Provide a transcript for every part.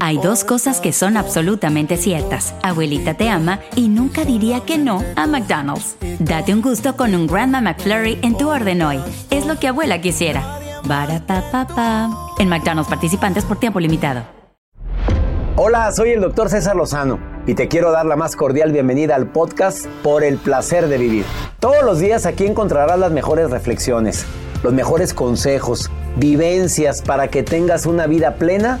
Hay dos cosas que son absolutamente ciertas. Abuelita te ama y nunca diría que no a McDonald's. Date un gusto con un Grandma McFlurry en tu orden hoy. Es lo que abuela quisiera. Barata En McDonald's participantes por tiempo limitado. Hola, soy el doctor César Lozano y te quiero dar la más cordial bienvenida al podcast Por el placer de vivir. Todos los días aquí encontrarás las mejores reflexiones, los mejores consejos, vivencias para que tengas una vida plena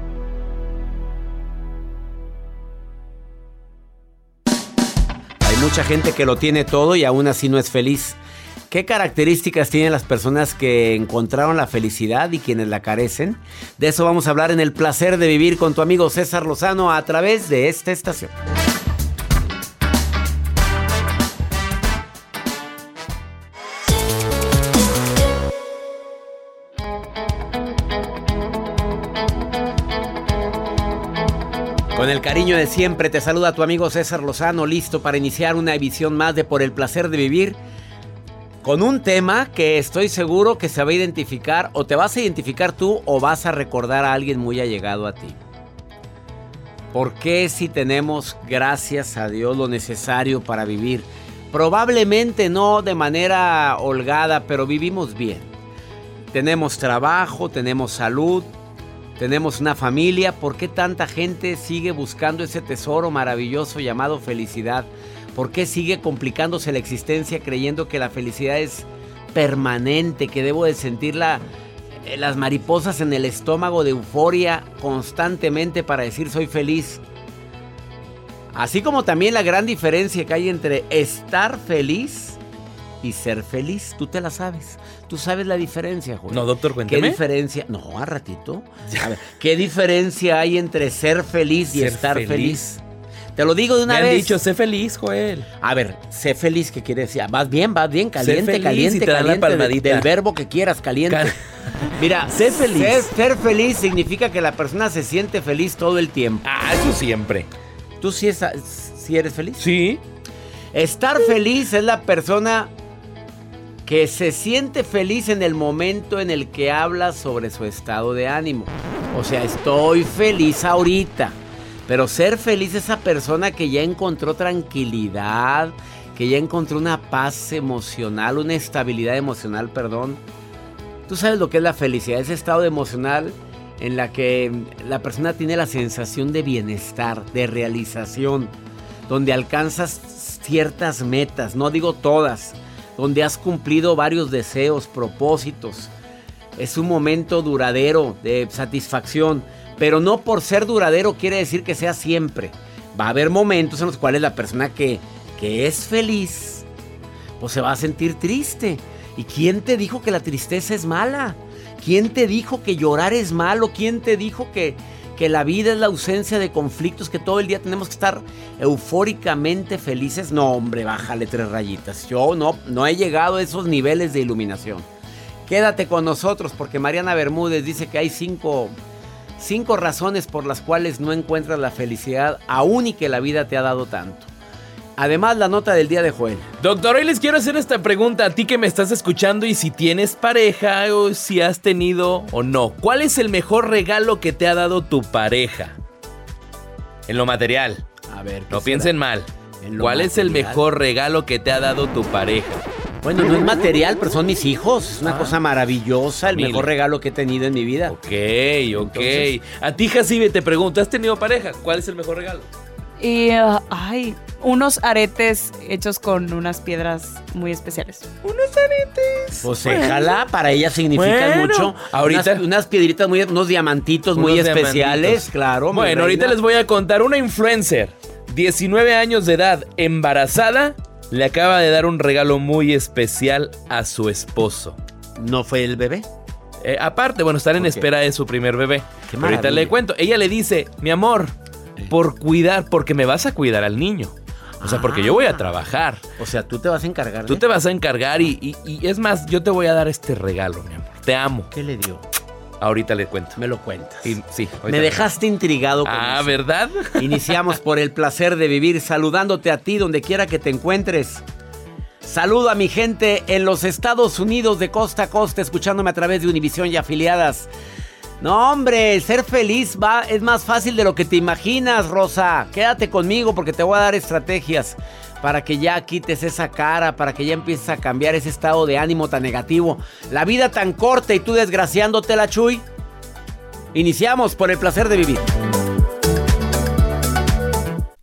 Mucha gente que lo tiene todo y aún así no es feliz. ¿Qué características tienen las personas que encontraron la felicidad y quienes la carecen? De eso vamos a hablar en el placer de vivir con tu amigo César Lozano a través de esta estación. El cariño de siempre te saluda tu amigo César Lozano, listo para iniciar una edición más de Por el placer de vivir, con un tema que estoy seguro que se va a identificar o te vas a identificar tú o vas a recordar a alguien muy allegado a ti. ¿Por qué si tenemos, gracias a Dios, lo necesario para vivir? Probablemente no de manera holgada, pero vivimos bien. Tenemos trabajo, tenemos salud, tenemos una familia, ¿por qué tanta gente sigue buscando ese tesoro maravilloso llamado felicidad? ¿Por qué sigue complicándose la existencia creyendo que la felicidad es permanente, que debo de sentir eh, las mariposas en el estómago de euforia constantemente para decir soy feliz? Así como también la gran diferencia que hay entre estar feliz y ser feliz, tú te la sabes. Tú sabes la diferencia, Joel. No, doctor, cuénteme. ¿Qué diferencia? No, a ratito. A ver, ¿qué diferencia hay entre ser feliz y estar feliz? Te lo digo de una Me vez. Han dicho, sé feliz, Joel. A ver, sé feliz, ¿qué quiere decir? Vas bien, vas bien, caliente, caliente, caliente. del verbo que quieras, caliente. Mira, sé feliz. Ser, feliz significa que la persona se siente feliz todo el tiempo. Ah, eso siempre. ¿Tú sí, sí eres feliz? Sí. Estar feliz es la persona que se siente feliz en el momento en el que habla sobre su estado de ánimo. O sea, estoy feliz ahorita. Pero ser feliz es esa persona que ya encontró tranquilidad, que ya encontró una paz emocional, una estabilidad emocional, perdón. Tú sabes lo que es la felicidad, ese estado emocional en la que la persona tiene la sensación de bienestar, de realización, donde alcanzas ciertas metas, no digo todas, donde has cumplido varios deseos, propósitos. Es un momento duradero de satisfacción, pero no por ser duradero quiere decir que sea siempre. Va a haber momentos en los cuales la persona que, que es feliz, pues se va a sentir triste. ¿Y quién te dijo que la tristeza es mala? ¿Quién te dijo que llorar es malo? ¿Quién te dijo que, que la vida es la ausencia de conflictos, que todo el día tenemos que estar eufóricamente felices. No, hombre, bájale tres rayitas. Yo no, no he llegado a esos niveles de iluminación. Quédate con nosotros porque Mariana Bermúdez dice que hay cinco, cinco razones por las cuales no encuentras la felicidad aún y que la vida te ha dado tanto. Además, la nota del día de Joel. Doctor, hoy les quiero hacer esta pregunta a ti que me estás escuchando y si tienes pareja o si has tenido o no. ¿Cuál es el mejor regalo que te ha dado tu pareja? En lo material. A ver. No piensen mal. ¿Cuál es el mejor regalo que te ha dado tu pareja? Bueno, no es material, pero son mis hijos. Es una Ah. cosa maravillosa, el Mil. mejor regalo que he tenido en mi vida. Ok, ok. A ti, Jacibe, te pregunto, ¿has tenido pareja? ¿Cuál es el mejor regalo? Y, ah, ay, unos aretes hechos con unas piedras muy especiales. Unos aretes. Pues déjala, para ella significan Bueno, mucho. ahorita- Unas, unas piedritas muy, unos diamantitos muy Unos especiales, diamantitos. claro. Bueno, ahorita les voy a contar. Una influencer, 19 años de edad, embarazada, le acaba de dar un regalo muy especial a su esposo. ¿No fue el bebé? Eh, aparte, bueno, están en espera de su primer bebé. Qué Ahorita le cuento. Ella le dice, mi amor, por cuidar, porque me vas a cuidar al niño. O sea, porque yo voy a Ah. trabajar. O sea, tú te vas a encargar Tú te vas a encargar y, y- y es más, yo te voy a dar este regalo, mi amor. Te amo. ¿Qué le dio? Ahorita le cuento. Me lo cuentas. Y- sí, Me dejaste intrigado con Ah, eso. ¿verdad? Iniciamos por el placer de vivir saludándote a ti donde quiera que te encuentres. Saludo a mi gente en los Estados Unidos de costa a costa, escuchándome a través de Univisión y afiliadas. No, hombre, ser feliz va, es más fácil de lo que te imaginas, Rosa. Quédate conmigo porque te voy a dar estrategias para que ya quites esa cara, para que ya empieces a cambiar ese estado de ánimo tan negativo. La vida tan corta y tú desgraciándote la Chuy. Iniciamos por el placer de vivir.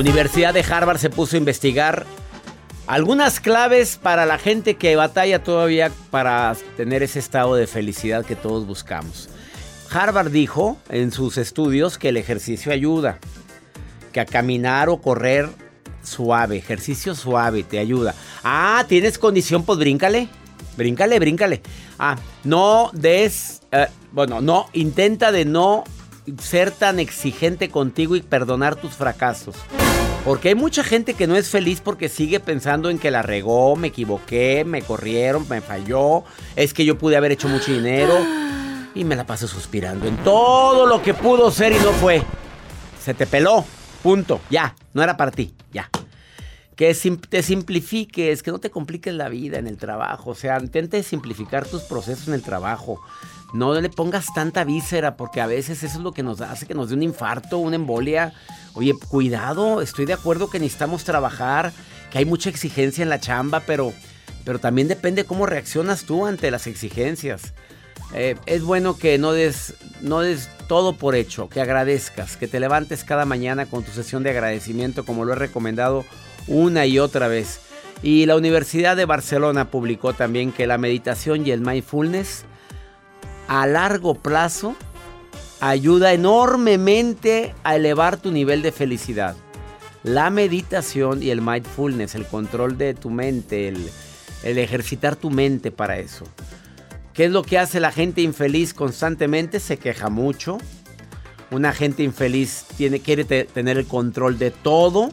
Universidad de Harvard se puso a investigar algunas claves para la gente que batalla todavía para tener ese estado de felicidad que todos buscamos. Harvard dijo en sus estudios que el ejercicio ayuda, que a caminar o correr suave, ejercicio suave te ayuda. Ah, ¿tienes condición? Pues bríncale, bríncale, bríncale. Ah, no des, eh, bueno, no, intenta de no ser tan exigente contigo y perdonar tus fracasos. Porque hay mucha gente que no es feliz porque sigue pensando en que la regó, me equivoqué, me corrieron, me falló, es que yo pude haber hecho mucho dinero y me la paso suspirando en todo lo que pudo ser y no fue. Se te peló, punto, ya, no era para ti, ya. Que te simplifiques, que no te compliques la vida en el trabajo, o sea, intente simplificar tus procesos en el trabajo. No le pongas tanta víscera porque a veces eso es lo que nos hace que nos dé un infarto, una embolia. Oye, cuidado, estoy de acuerdo que necesitamos trabajar, que hay mucha exigencia en la chamba, pero, pero también depende cómo reaccionas tú ante las exigencias. Eh, es bueno que no des, no des todo por hecho, que agradezcas, que te levantes cada mañana con tu sesión de agradecimiento, como lo he recomendado una y otra vez. Y la Universidad de Barcelona publicó también que la meditación y el mindfulness a largo plazo ayuda enormemente a elevar tu nivel de felicidad. La meditación y el mindfulness, el control de tu mente, el, ejercitar tu mente para eso. ¿Qué es lo que hace la gente infeliz constantemente? Se queja mucho. Una gente infeliz tiene, quiere te- tener el control de todo.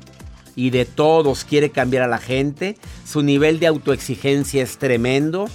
Y de todos quiere cambiar a la gente. Su nivel de autoexigencia es tremendo.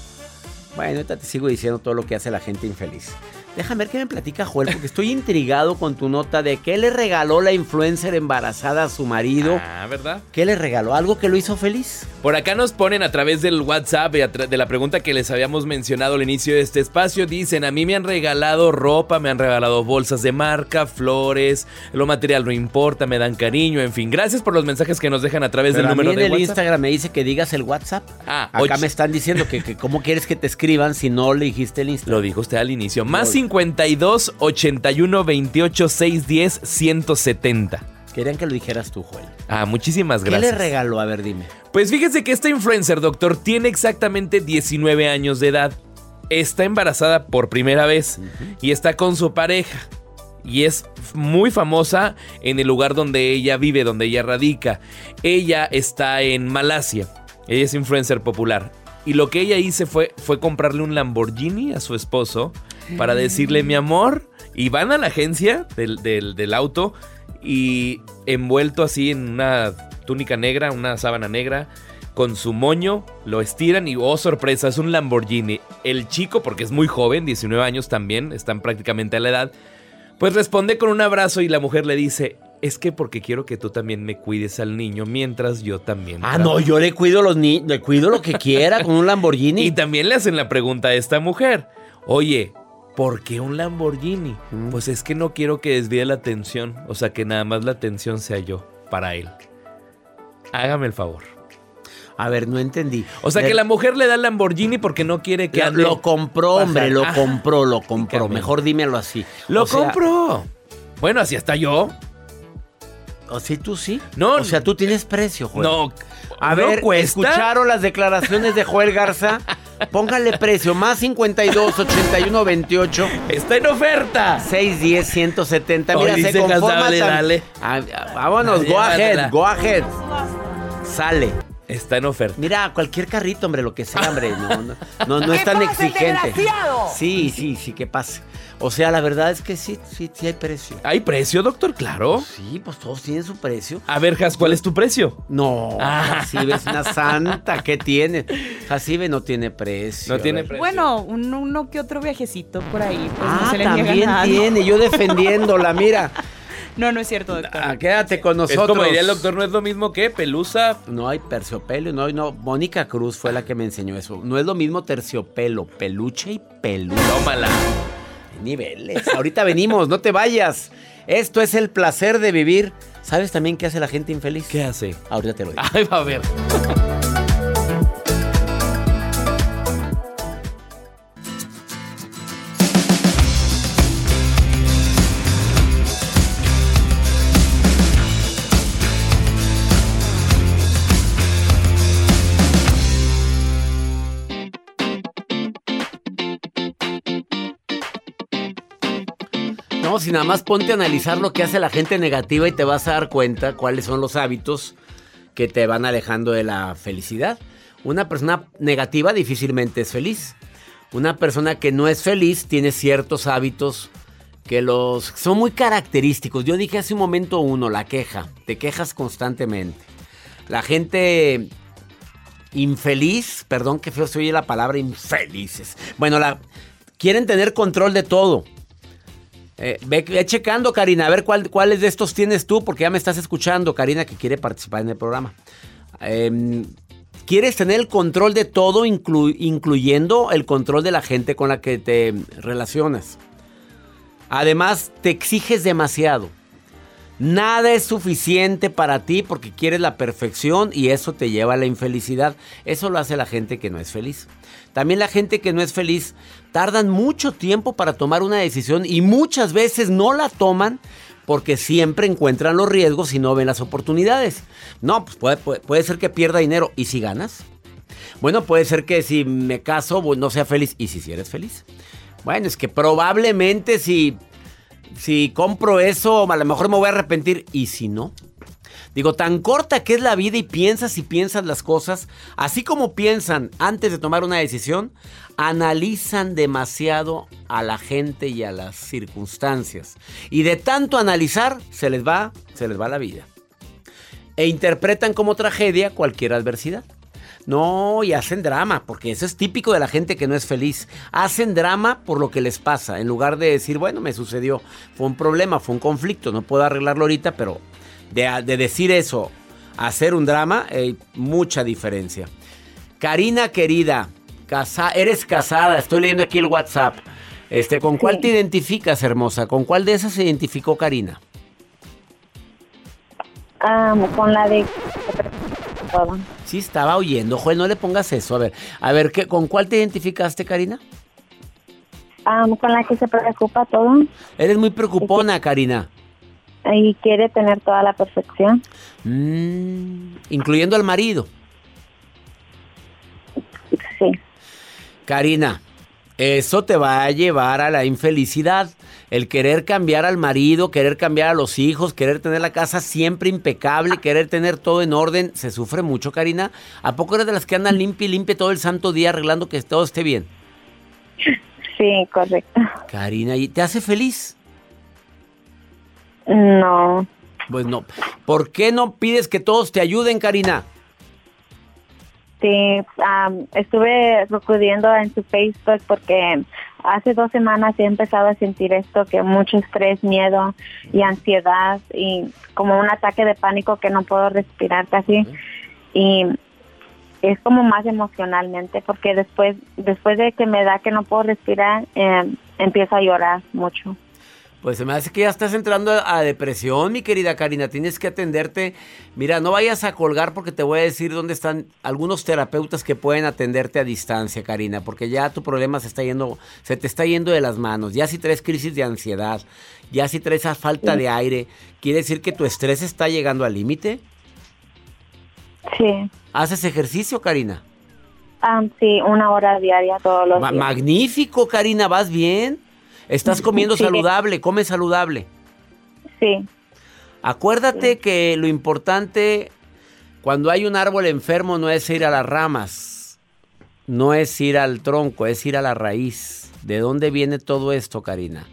Bueno, ahorita te sigo diciendo todo lo que hace la gente infeliz. Déjame ver qué me platica Joel, porque estoy intrigado con tu nota de qué le regaló la influencer embarazada a su marido. Ah, ¿verdad? ¿Qué le regaló? ¿Algo que lo hizo feliz? Por acá nos ponen a través del WhatsApp y tra- de la pregunta que les habíamos mencionado al inicio de este espacio. Dicen, a mí me han regalado ropa, me han regalado bolsas de marca, flores, lo material no importa, me dan cariño, en fin. Gracias por los mensajes que nos dejan a través Pero del a mí número en de el WhatsApp. Instagram me dice que digas el WhatsApp. Ah, Acá me están diciendo que, que cómo quieres que te escriban si no le dijiste el Instagram. Lo dijo usted al inicio. Más 52 81 28 610 170. Querían que lo dijeras tú, Joel. Ah, muchísimas ¿Qué gracias. le regaló? A ver, dime. Pues fíjese que esta influencer, doctor, tiene exactamente 19 años de edad. Está embarazada por primera vez y está con su pareja. Y es muy famosa en el lugar donde ella vive, donde ella radica. Ella está en Malasia. Ella es influencer popular. Y lo que ella hizo fue, fue comprarle un Lamborghini a su esposo para decirle, mi amor. Y van a la agencia del, del- del auto y envuelto así en una túnica negra, una sábana negra, con su moño, lo estiran y, oh sorpresa, es un Lamborghini. El chico, porque es muy joven, 19 años también, están prácticamente a la edad, pues responde con un abrazo y la mujer le dice, es que porque quiero que tú también me cuides al niño mientras yo también. Ah, trabajo". no, yo le cuido los ni le cuido lo que quiera con un Lamborghini. Y también le hacen la pregunta a esta mujer, oye, ¿por qué un Lamborghini? Mm. Pues es que no quiero que desvíe la atención, o sea, que nada más la atención sea yo para él. Hágame el favor. A ver, no entendí. O sea, Le- que la mujer le da el Lamborghini porque no quiere que lo, ande- lo compró, hombre, lo Ajá. compró, lo compró. Mejor dímelo así. Lo O sea, compró. Bueno, así hasta yo. ¿O sí, tú sí? No, O sea, tú tienes precio, Joel. No. A ¿no ver, cuesta? ¿escucharon las declaraciones de Joel Garza? Póngale precio, más 52, 81, 28, Está en oferta. 610, 170. Mira, se conforma dale, dale. Ah, ah, vámonos, go Llévatela. ahead, go ahead. Sale. Está en oferta. Mira, cualquier carrito, hombre, lo que sea, hombre. No, no, no, no es tan exigente. Sí, sí, sí, que pase. O sea, la verdad es que sí, sí, sí hay precio. ¿Hay precio, doctor? Claro. Sí, pues todos tienen su precio. A ver, Has, ¿cuál es tu precio? No, Ah. Jacibe es una santa. ¿Qué tiene? Jacibe no tiene precio. No tiene precio. Bueno, un- uno que otro viajecito por ahí. Pues no Ah, se le niega también nada. tiene. Yo defendiéndola, mira. No, no es cierto, doctor. Ah, quédate con Es nosotros. como diría el doctor, no es lo mismo que pelusa. No hay terciopelo, no, no. Mónica Cruz fue la que me enseñó eso. No es lo mismo terciopelo, peluche y peluche. Tómala. Hay niveles. Ahorita venimos, no te vayas. Esto es el placer de vivir. ¿Sabes también qué hace la gente infeliz? ¿Qué hace? Ahorita te lo digo. Ay, va a ver. Si nada más ponte a analizar lo que hace la gente negativa y te vas a dar cuenta cuáles son los hábitos que te van alejando de la felicidad. Una persona negativa difícilmente es feliz. Una persona que no es feliz tiene ciertos hábitos que los son muy característicos. Yo dije hace un momento uno, la queja. Te quejas constantemente. La gente infeliz, perdón que feo se oye la palabra infelices. Bueno, la quieren tener control de todo. Eh, ve, ve checando, Karina, a ver cuál, cuáles de estos tienes tú, porque ya me estás escuchando, Karina, que quiere participar en el programa. Em, Quieres tener el control de todo, inclu- incluyendo el control de la gente con la que te relacionas. Además, te exiges demasiado. Nada es suficiente para ti porque quieres la perfección y eso te lleva a la infelicidad. Eso lo hace la gente que no es feliz. También la gente que no es feliz tardan mucho tiempo para tomar una decisión y muchas veces no la toman porque siempre encuentran los riesgos y no ven las oportunidades. No, pues puede, puede- ser que pierda dinero. ¿Y si ganas? Bueno, puede ser que si me caso no sea feliz. ¿Y si sí eres feliz? Bueno, es que probablemente si, si compro eso, a lo mejor me voy a arrepentir. ¿Y si no? Digo, tan corta que es la vida y piensas y piensas las cosas, así como piensan antes de tomar una decisión, analizan demasiado a la gente y a las circunstancias. Y de tanto analizar, se les va, se les va la vida. e interpretan como tragedia cualquier adversidad. No, y hacen drama, porque eso es típico de la gente que no es feliz. Hacen drama por lo que les pasa, en lugar de decir, bueno, me sucedió, fue un problema, fue un conflicto, no puedo arreglarlo ahorita, pero de, decir eso, hacer un drama, hay mucha diferencia. Karina querida, eres casada, estoy leyendo aquí el WhatsApp. Este, ¿Con cuál te identificas, hermosa? ¿Con cuál de esas se identificó Karina? con la de... Sí, estaba oyendo. Joel, no le pongas eso. A ver, a ver, ¿qué, ¿con cuál te identificaste, Karina? con la que se preocupa todo. Eres muy preocupona, Karina. Y quiere tener toda la perfección. Mm, incluyendo al marido. Sí. Karina, eso te va a llevar a la infelicidad. El querer cambiar al marido, querer cambiar a los hijos, querer tener la casa siempre impecable, querer tener todo en orden, se sufre mucho, Karina. ¿A poco eres de las que andan limpia y limpia todo el santo día arreglando que todo esté bien? Sí, correcto. Karina, ¿y te hace feliz? No. Pues no. ¿Por qué no pides que todos te ayuden, Karina? Sí, estuve acudiendo en su Facebook porque hace dos semanas he empezado a sentir esto, que mucho estrés, miedo y ansiedad y como un ataque de pánico que no puedo respirar casi. Y es como más emocionalmente porque después, después de que me da que no puedo respirar, eh, empiezo a llorar mucho. Pues se me hace que ya estás entrando a depresión, mi querida Karina. Tienes que atenderte. Mira, no vayas a colgar porque te voy a decir dónde están algunos terapeutas que pueden atenderte a distancia, Karina, porque ya tu problema se está yendo, se te está yendo de las manos. Ya si traes crisis de ansiedad, ya si traes esa falta de aire, quiere decir que tu estrés está llegando al límite. Sí. ¿Haces ejercicio, Karina? Ah, sí, una hora diaria todos los días. Magnífico, Karina, ¿vas bien? Estás comiendo saludable, come saludable. Sí. Acuérdate que lo importante cuando hay un árbol enfermo no es ir a las ramas, no es ir al tronco, es ir a la raíz. ¿De dónde viene todo esto, Karina?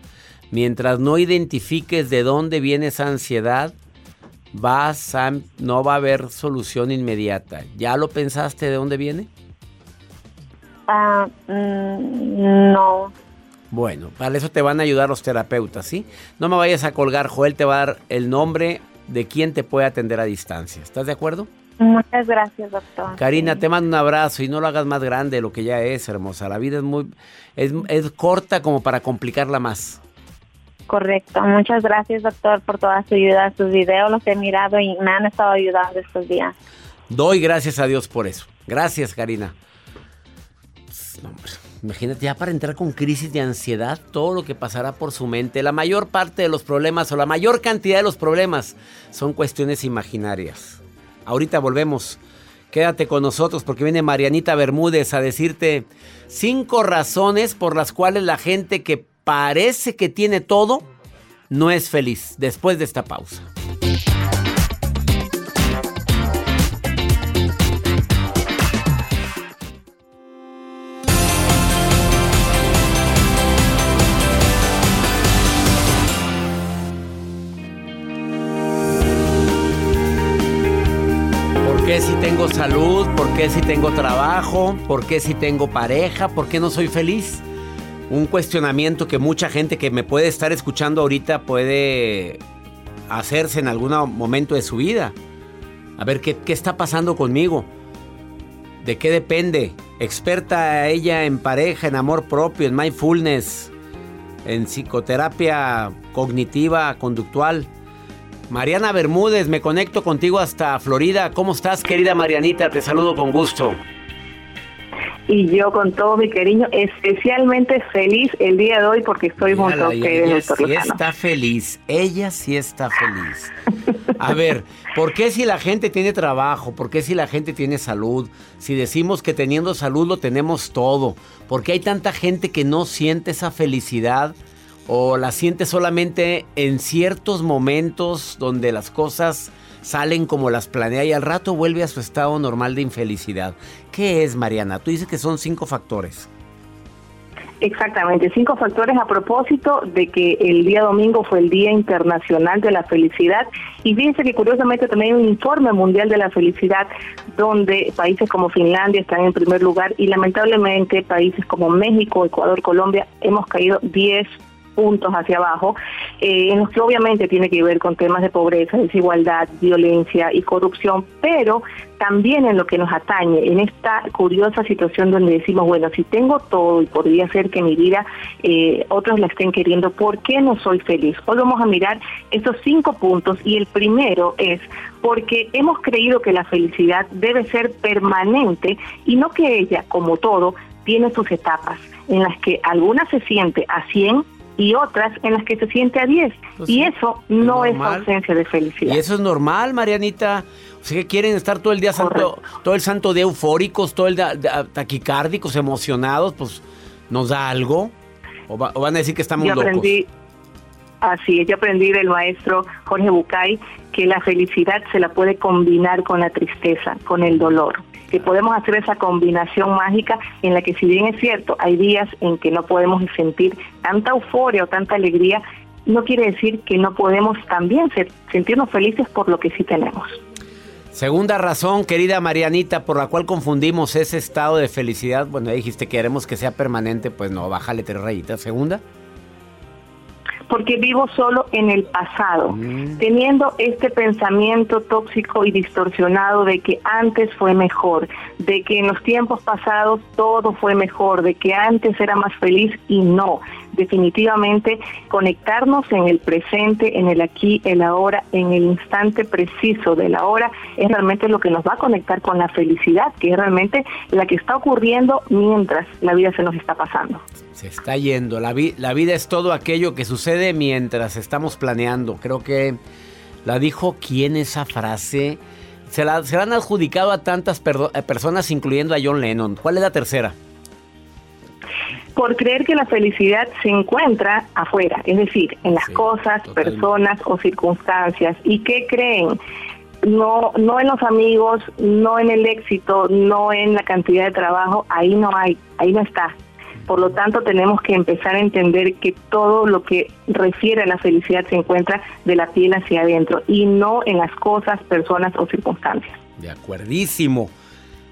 Mientras no identifiques de dónde viene esa ansiedad, vas no va a haber solución inmediata. ¿Ya lo pensaste de dónde viene? Ah, mm, no. Bueno, para eso te van a ayudar los terapeutas, ¿sí? No me vayas a colgar, Joel te va a dar el nombre de quien te puede atender a distancia. ¿Estás de acuerdo? Muchas gracias, doctor. Karina, te mando un abrazo y no lo hagas más grande de lo que ya es, hermosa. La vida es muy es, es corta como para complicarla más. Correcto. Muchas gracias, doctor, por toda su ayuda. Sus videos los he mirado y me han estado ayudando estos días. Doy gracias a Dios por eso. Gracias, Karina. Imagínate ya para entrar con crisis de ansiedad, todo lo que pasará por su mente. La mayor parte de los problemas o la mayor cantidad de los problemas son cuestiones imaginarias. Ahorita volvemos. Quédate con nosotros porque viene Marianita Bermúdez a decirte cinco razones por las cuales la gente que parece que tiene todo no es feliz después de esta pausa. Qué si tengo salud? ¿Por qué si tengo trabajo? ¿Por qué si tengo pareja? ¿Por qué no soy feliz? Un cuestionamiento que mucha gente que me puede estar escuchando ahorita puede hacerse en algún momento de su vida. A ver qué, qué está pasando conmigo. ¿De qué depende? Experta ella en pareja, en amor propio, en mindfulness, en psicoterapia cognitiva, conductual. Mariana Bermúdez, me conecto contigo hasta Florida. ¿Cómo estás, querida Marianita? Te saludo con gusto. Y yo con todo mi cariño, especialmente feliz el día de hoy porque estoy muy Ella sí está feliz, ella sí está feliz. A ver, ¿por qué si la gente tiene trabajo? ¿Por qué si la gente tiene salud? Si decimos que teniendo salud lo tenemos todo. ¿Por qué hay tanta gente que no siente esa felicidad? O la siente solamente en ciertos momentos donde las cosas salen como las planea y al rato vuelve a su estado normal de infelicidad. ¿Qué es, Mariana? Tú dices que son cinco factores. Exactamente, cinco factores a propósito de que el día domingo fue el Día Internacional de la Felicidad y fíjense que curiosamente también hay un informe mundial de la felicidad donde países como Finlandia están en primer lugar y lamentablemente países como México, Ecuador, Colombia hemos caído 10 puntos hacia abajo, eh, en los que obviamente tiene que ver con temas de pobreza, desigualdad, violencia y corrupción, pero también en lo que nos atañe, en esta curiosa situación donde decimos, bueno, si tengo todo y podría ser que mi vida eh, otros la estén queriendo, ¿por qué no soy feliz? Hoy vamos a mirar esos cinco puntos y el primero es porque hemos creído que la felicidad debe ser permanente y no que ella, como todo, tiene sus etapas en las que alguna se siente a 100 y otras en las que se siente a 10. Pues y eso no es ausencia de felicidad. Y eso es normal, Marianita. O sea, que quieren estar todo el día santo, todo el santo día eufóricos, todo el día de- taquicárdicos, emocionados, pues nos da algo. O, va- o van a decir que estamos yo locos. así es, yo aprendí del maestro Jorge Bucay que la felicidad se la puede combinar con la tristeza, con el dolor que podemos hacer esa combinación mágica en la que si bien es cierto, hay días en que no podemos sentir tanta euforia o tanta alegría, no quiere decir que no podemos también sentirnos felices por lo que sí tenemos. Segunda razón, querida Marianita, por la cual confundimos ese estado de felicidad. Bueno, dijiste que queremos que sea permanente, pues no, bájale tres rayitas. Segunda. Porque vivo solo en el pasado, teniendo este pensamiento tóxico y distorsionado de que antes fue mejor, de que en los tiempos pasados todo fue mejor, de que antes era más feliz y no. Definitivamente conectarnos en el presente, en el aquí, el ahora, en el instante preciso de la hora, es realmente lo que nos va a conectar con la felicidad, que es realmente la que está ocurriendo mientras la vida se nos está pasando. Se está yendo. La, vi- la vida es todo aquello que sucede mientras estamos planeando. Creo que la dijo quién esa frase. Se la, se la han adjudicado a tantas personas, incluyendo a John Lennon. ¿Cuál es la tercera? Por creer que la felicidad se encuentra afuera, es decir, en las cosas, personas o circunstancias. ¿Y qué creen? No, no en los amigos, no en el éxito, no en la cantidad de trabajo, ahí no hay, ahí no está. Por lo tanto, tenemos que empezar a entender que todo lo que refiere a la felicidad se encuentra de la piel hacia adentro y no en las cosas, personas o circunstancias. De acuerdísimo.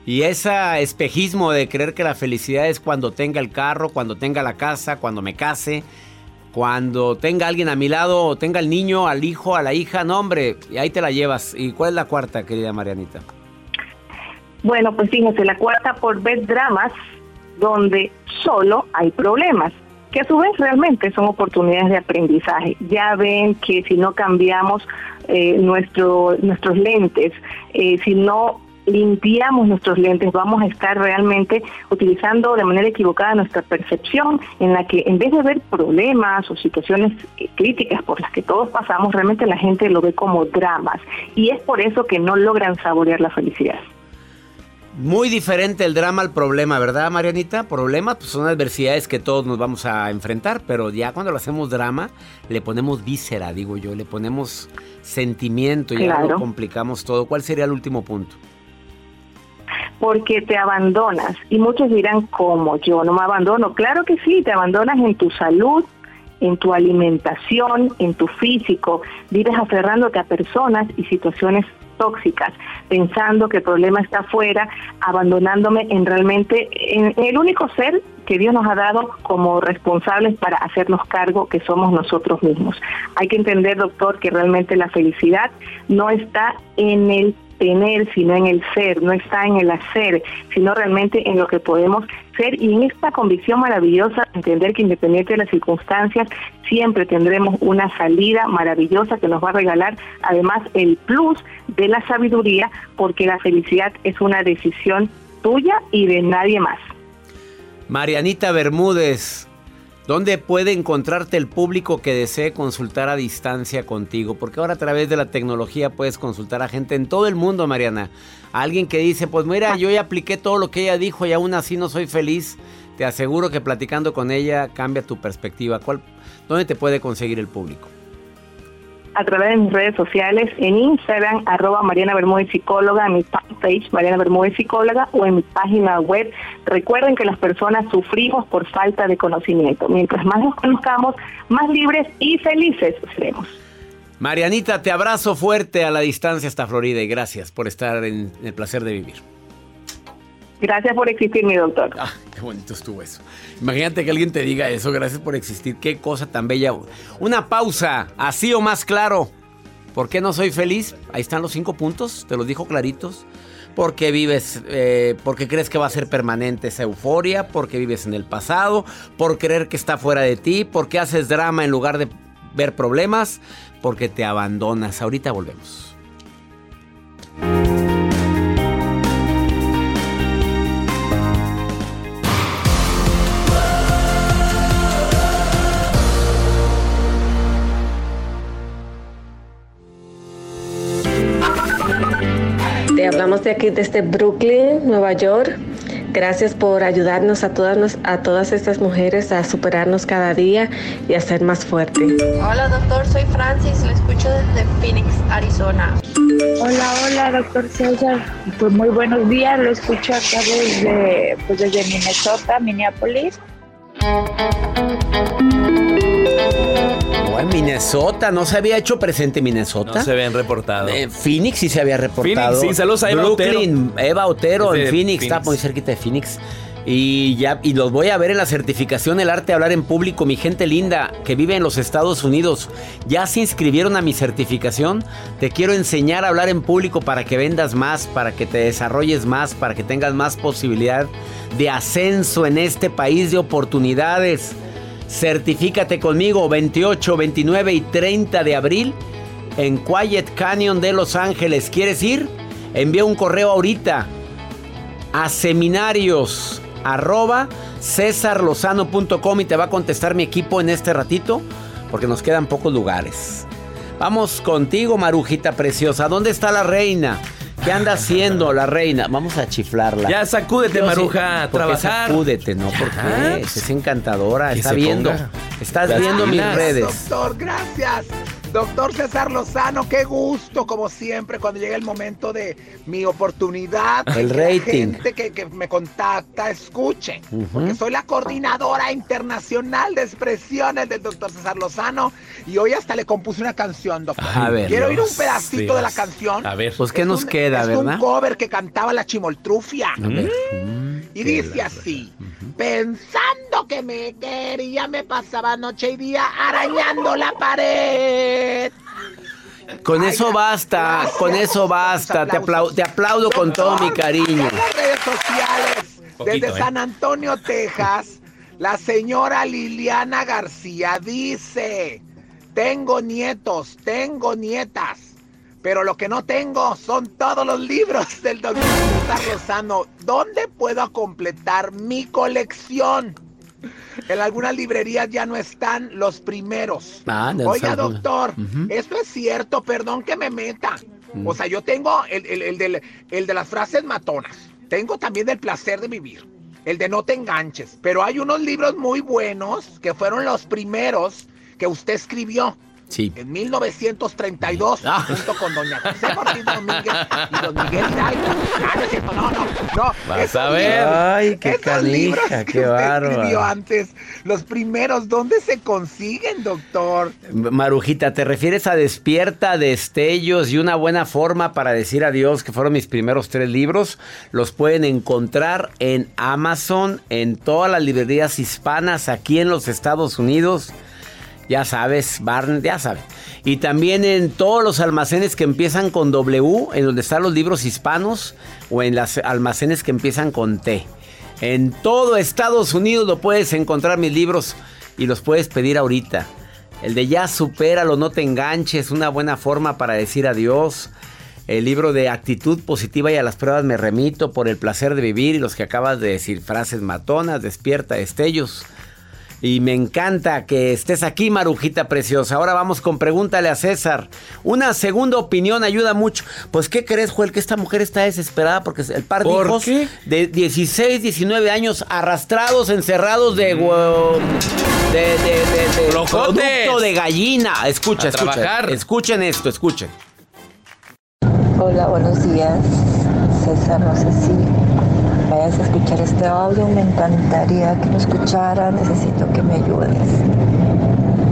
Y ese espejismo de creer que la felicidad es cuando tenga el carro, cuando tenga la casa, cuando me case, cuando tenga alguien a mi lado, tenga el niño, al hijo, a la hija. No, hombre, y ahí te la llevas. ¿Y cuál es la cuarta, querida Marianita? Bueno, pues fíjense, la cuarta por ver dramas donde solo hay problemas, que a su vez realmente son oportunidades de aprendizaje. Ya ven que si no cambiamos eh, nuestro, nuestros lentes, eh, si no limpiamos nuestros lentes, vamos a estar realmente utilizando de manera equivocada nuestra percepción, en la que en vez de ver problemas o situaciones eh, críticas por las que todos pasamos, realmente la gente lo ve como dramas. Y es por eso que no logran saborear la felicidad. Muy diferente el drama al problema, ¿verdad, Marianita? Problemas pues, son adversidades que todos nos vamos a enfrentar, pero ya cuando lo hacemos drama, le ponemos víscera, digo yo, le ponemos sentimiento y ya lo complicamos todo. ¿Cuál sería el último punto? Porque te abandonas. Y muchos dirán, ¿cómo? Yo no me abandono. Claro que sí, te abandonas en tu salud, en tu alimentación, en tu físico. Vives aferrándote a personas y situaciones tóxicas, pensando que el problema está afuera, abandonándome en realmente en el único ser que Dios nos ha dado como responsables para hacernos cargo que somos nosotros mismos. Hay que entender, doctor, que realmente la felicidad no está en el tener, sino en el ser, no está en el hacer, sino realmente en lo que podemos ser y en esta convicción maravillosa, entender que independiente de las circunstancias, siempre tendremos una salida maravillosa que nos va a regalar además el plus de la sabiduría, porque la felicidad es una decisión tuya y de nadie más. Marianita Bermúdez, ¿dónde puede encontrarte el público que desee consultar a distancia contigo? Porque ahora a través de la tecnología puedes consultar a gente en todo el mundo, Mariana. Alguien que dice, pues mira, yo ya apliqué todo lo que ella dijo y aún así no soy feliz. Te aseguro que platicando con ella cambia tu perspectiva. ¿Cuál, ¿Dónde te puede conseguir el público? A través de mis redes sociales, en Instagram, arroba Mariana Bermúdez Psicóloga, en mi fanpage Mariana Bermúdez Psicóloga o en mi página web. Recuerden que las personas sufrimos por falta de conocimiento. Mientras más nos conozcamos, más libres y felices seremos. Marianita, te abrazo fuerte a la distancia hasta Florida y gracias por estar en el placer de vivir. Gracias por existir, mi doctor. Ah, qué bonito estuvo eso. Imagínate que alguien te diga eso, gracias por existir. Qué cosa tan bella. Una pausa, así o más claro. ¿Por qué no soy feliz? Ahí están los cinco puntos, te los dijo claritos. Porque vives, eh, porque crees que va a ser permanente esa euforia, porque vives en el pasado, por creer que está fuera de ti, porque haces drama en lugar de ver problemas, porque te abandonas. Ahorita volvemos. Hablamos de aquí desde Brooklyn, Nueva York. Gracias por ayudarnos a todas, a todas estas mujeres a superarnos cada día y a ser más fuertes. Hola doctor, soy Francis, le escucho desde Phoenix, Arizona. Hola, hola doctor César, pues muy buenos días, lo escucho acá desde, pues desde Minnesota, Minneapolis. En Minnesota, ¿no se había hecho presente Minnesota? No se habían reportado. Eh, Phoenix sí se había reportado. Phoenix, sí, saludos a Eva Brooklyn, Eva Otero en Phoenix, Phoenix. está muy cerquita de Phoenix. Y ya, y los voy a ver en la certificación El Arte de Hablar en Público, mi gente linda que vive en los Estados Unidos. ¿Ya se inscribieron a mi certificación? Te quiero enseñar a hablar en público para que vendas más, para que te desarrolles más, para que tengas más posibilidad de ascenso en este país de oportunidades. Certifícate conmigo 28, 29 y 30 de abril en Quiet Canyon de Los Ángeles. ¿Quieres ir? Envía un correo ahorita a seminarios arroba cesarlozano.com y te va a contestar mi equipo en este ratito porque nos quedan pocos lugares. Vamos contigo, Marujita preciosa. ¿Dónde está la reina? ¿Qué anda haciendo la reina? Vamos a chiflarla. Ya, sacúdete, Yo Maruja, a ¿Por qué trabajar. Sacúdete, ¿no? Porque es encantadora. Está viendo. ponga Estás las viendo mis redes. Doctor, gracias. Doctor César Lozano, qué gusto, como siempre, cuando llega el momento de mi oportunidad. El que la rating. gente que, que me contacta, escuche. Porque soy la coordinadora internacional de expresiones del doctor César Lozano. Y hoy hasta le compuse una canción, doctor. A ver. Quiero oír un Dios, pedacito de la canción. A ver. Pues, ¿qué Es nos un- queda, es verdad? un cover que cantaba la chimoltrufia. A ver. Mm, Y qué dice la- así, pensando que me quería, me pasaba noche y día arañando la pared. Con Ay, eso basta, Gracias. con eso basta. Te, aplau- te aplaudo con todo mi cariño. En las redes sociales, Poquito, desde ¿eh? San Antonio, Texas, la señora Liliana García dice, tengo nietos, tengo nietas, pero lo que no tengo son todos los libros del doctor Lozano. ¿Dónde puedo completar mi colección? En algunas librerías ya no están los primeros. Ah, no, Oiga, sabe. doctor, esto es cierto, perdón que me meta. Mm. O sea, yo tengo el, el- el del- el de las frases matonas. Tengo también del placer de vivir. El de no te enganches. Pero hay unos libros muy buenos que fueron los primeros que usted escribió. Sí. En 1932, Ah. junto con doña José Ortiz Domínguez y don Miguel Hidalgo. Ah, no no, no, no. Vas a ver. libros- Ay, qué que qué bárbaro. antes, los primeros, ¿dónde se consiguen, doctor? Marujita, ¿te refieres a Despierta, Destellos y una buena forma para decir adiós, que fueron mis primeros tres libros? Los pueden encontrar en Amazon, en todas las librerías hispanas aquí en los Estados Unidos. Ya sabes, Barnes, ya sabes. Y también en todos los almacenes que empiezan con W, en donde están los libros hispanos, o en las almacenes que empiezan con T. En todo Estados Unidos lo puedes encontrar mis libros y los puedes pedir ahorita. El de Ya supéralo, no te enganches, una buena forma para decir adiós. El libro de actitud positiva y a las pruebas me remito por el placer de vivir y los que acabas de decir, frases matonas, despierta, destellos. Y me encanta que estés aquí, Marujita preciosa. Ahora vamos con pregúntale a César. Una segunda opinión ayuda mucho. Pues, ¿qué crees, Joel? Que esta mujer está desesperada porque el par de ¿Por hijos qué? de 16, 19 años arrastrados, encerrados de... hue- de, de, de, de producto de gallina. Escucha, A escucha. trabajar. Escuchen esto, escuchen. Hola, buenos días. César, no sé si escuchar este audio. Me encantaría que lo escuchara. Necesito que me ayudes.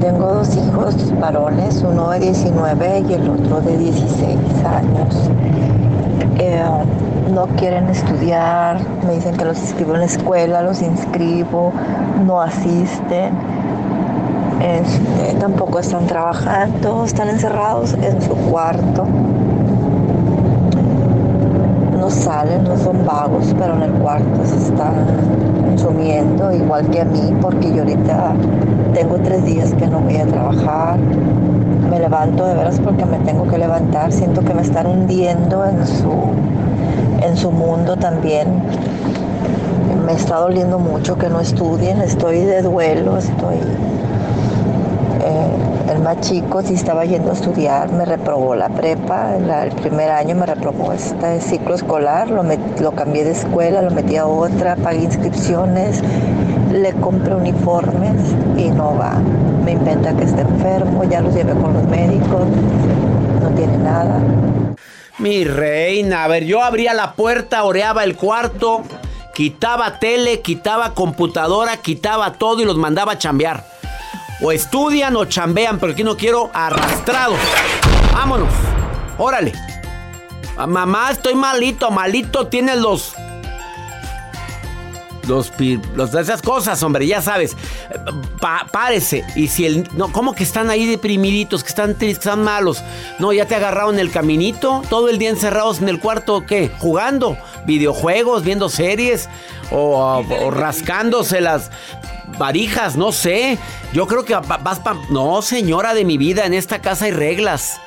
Tengo dos hijos varones, uno de 19 y el otro de 16 años. Eh, no quieren estudiar, me dicen que los inscribo en la escuela, los inscribo, no asisten. Este, tampoco están trabajando, están encerrados en su cuarto no salen, no son vagos, pero en el cuarto se están consumiendo, igual que a mí, porque yo ahorita tengo tres días que no voy a trabajar. Me levanto de veras porque me tengo que levantar, siento que me están hundiendo en su, en su mundo también. Me está doliendo mucho que no estudien, estoy de duelo, estoy el más chico sí estaba yendo a estudiar, me reprobó la prepa, el primer año me reprobó este ciclo escolar, lo, lo cambié de escuela, lo metí a otra, pagué inscripciones, le compré uniformes y no va. Me inventa que está enfermo, ya los llevé con los médicos, no tiene nada. Mi reina, a ver, yo abría la puerta, oreaba el cuarto, quitaba tele, quitaba computadora, quitaba todo y los mandaba a chambear. O estudian o chambean, pero aquí no quiero arrastrados. Vámonos, órale. Mamá, estoy malito, malito, tienes los... Los, los esas cosas, hombre, ya sabes. Párese. Y si el. No, ¿cómo que están ahí deprimiditos, que están tristes, que están malos? No, ya te agarraron el caminito, todo el día encerrados en el cuarto, ¿qué? Jugando, videojuegos, viendo series o, o rascándose las varijas, no sé. Yo creo que va- vas pa. No, señora de mi vida, en esta casa hay reglas.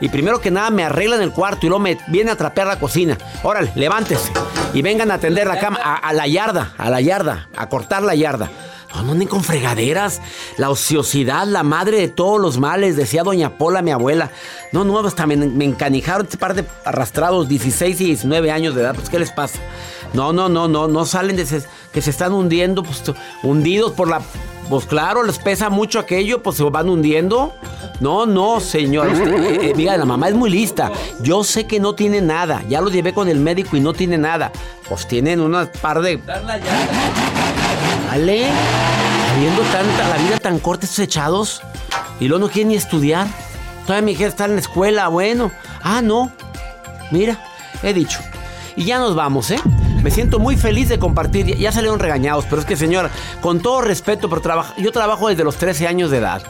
Y primero que nada me arreglan el cuarto y luego me viene a trapear la cocina. Órale, levántese. Y vengan a atender la cama, a la yarda, a la yarda, a cortar la yarda. No, no anden con fregaderas. La ociosidad, la madre de todos los males, decía doña Pola, mi abuela. No, no, hasta me, encanijaron este par de arrastrados, 16 y 19 años de edad. Pues, ¿qué les pasa? No, no, no, no, no salen de ese- que se están hundiendo, pues, hundidos por la... Pues claro, les pesa mucho aquello, pues se van hundiendo. No, no, señor. Usted, eh, mira, la mamá es muy lista. Yo sé que no tiene nada. Ya lo llevé con el médico y no tiene nada. Pues tienen una par de... Vale. Viendo tanta, la vida tan corta estos echados. Y luego no quieren ni estudiar. Todavía mi hija está en la escuela, bueno. Ah, no. Mira, he dicho. Y ya nos vamos, ¿eh? Me siento muy feliz de compartir. Ya salieron regañados, pero es que, señora, con todo respeto, pero trabajo, yo trabajo desde los 13 años de edad.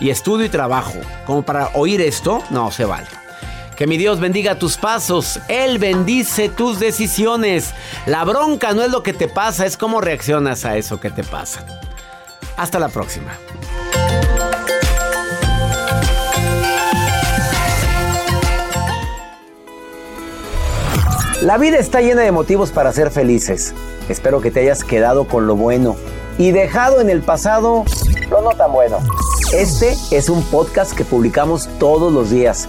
Y estudio y trabajo. Como para oír esto, no se vale. Que mi Dios bendiga tus pasos. Él bendice tus decisiones. La bronca no es lo que te pasa, es cómo reaccionas a eso que te pasa. Hasta la próxima. La vida está llena de motivos para ser felices. Espero que te hayas quedado con lo bueno y dejado en el pasado lo no tan bueno. Este es un podcast que publicamos todos los días,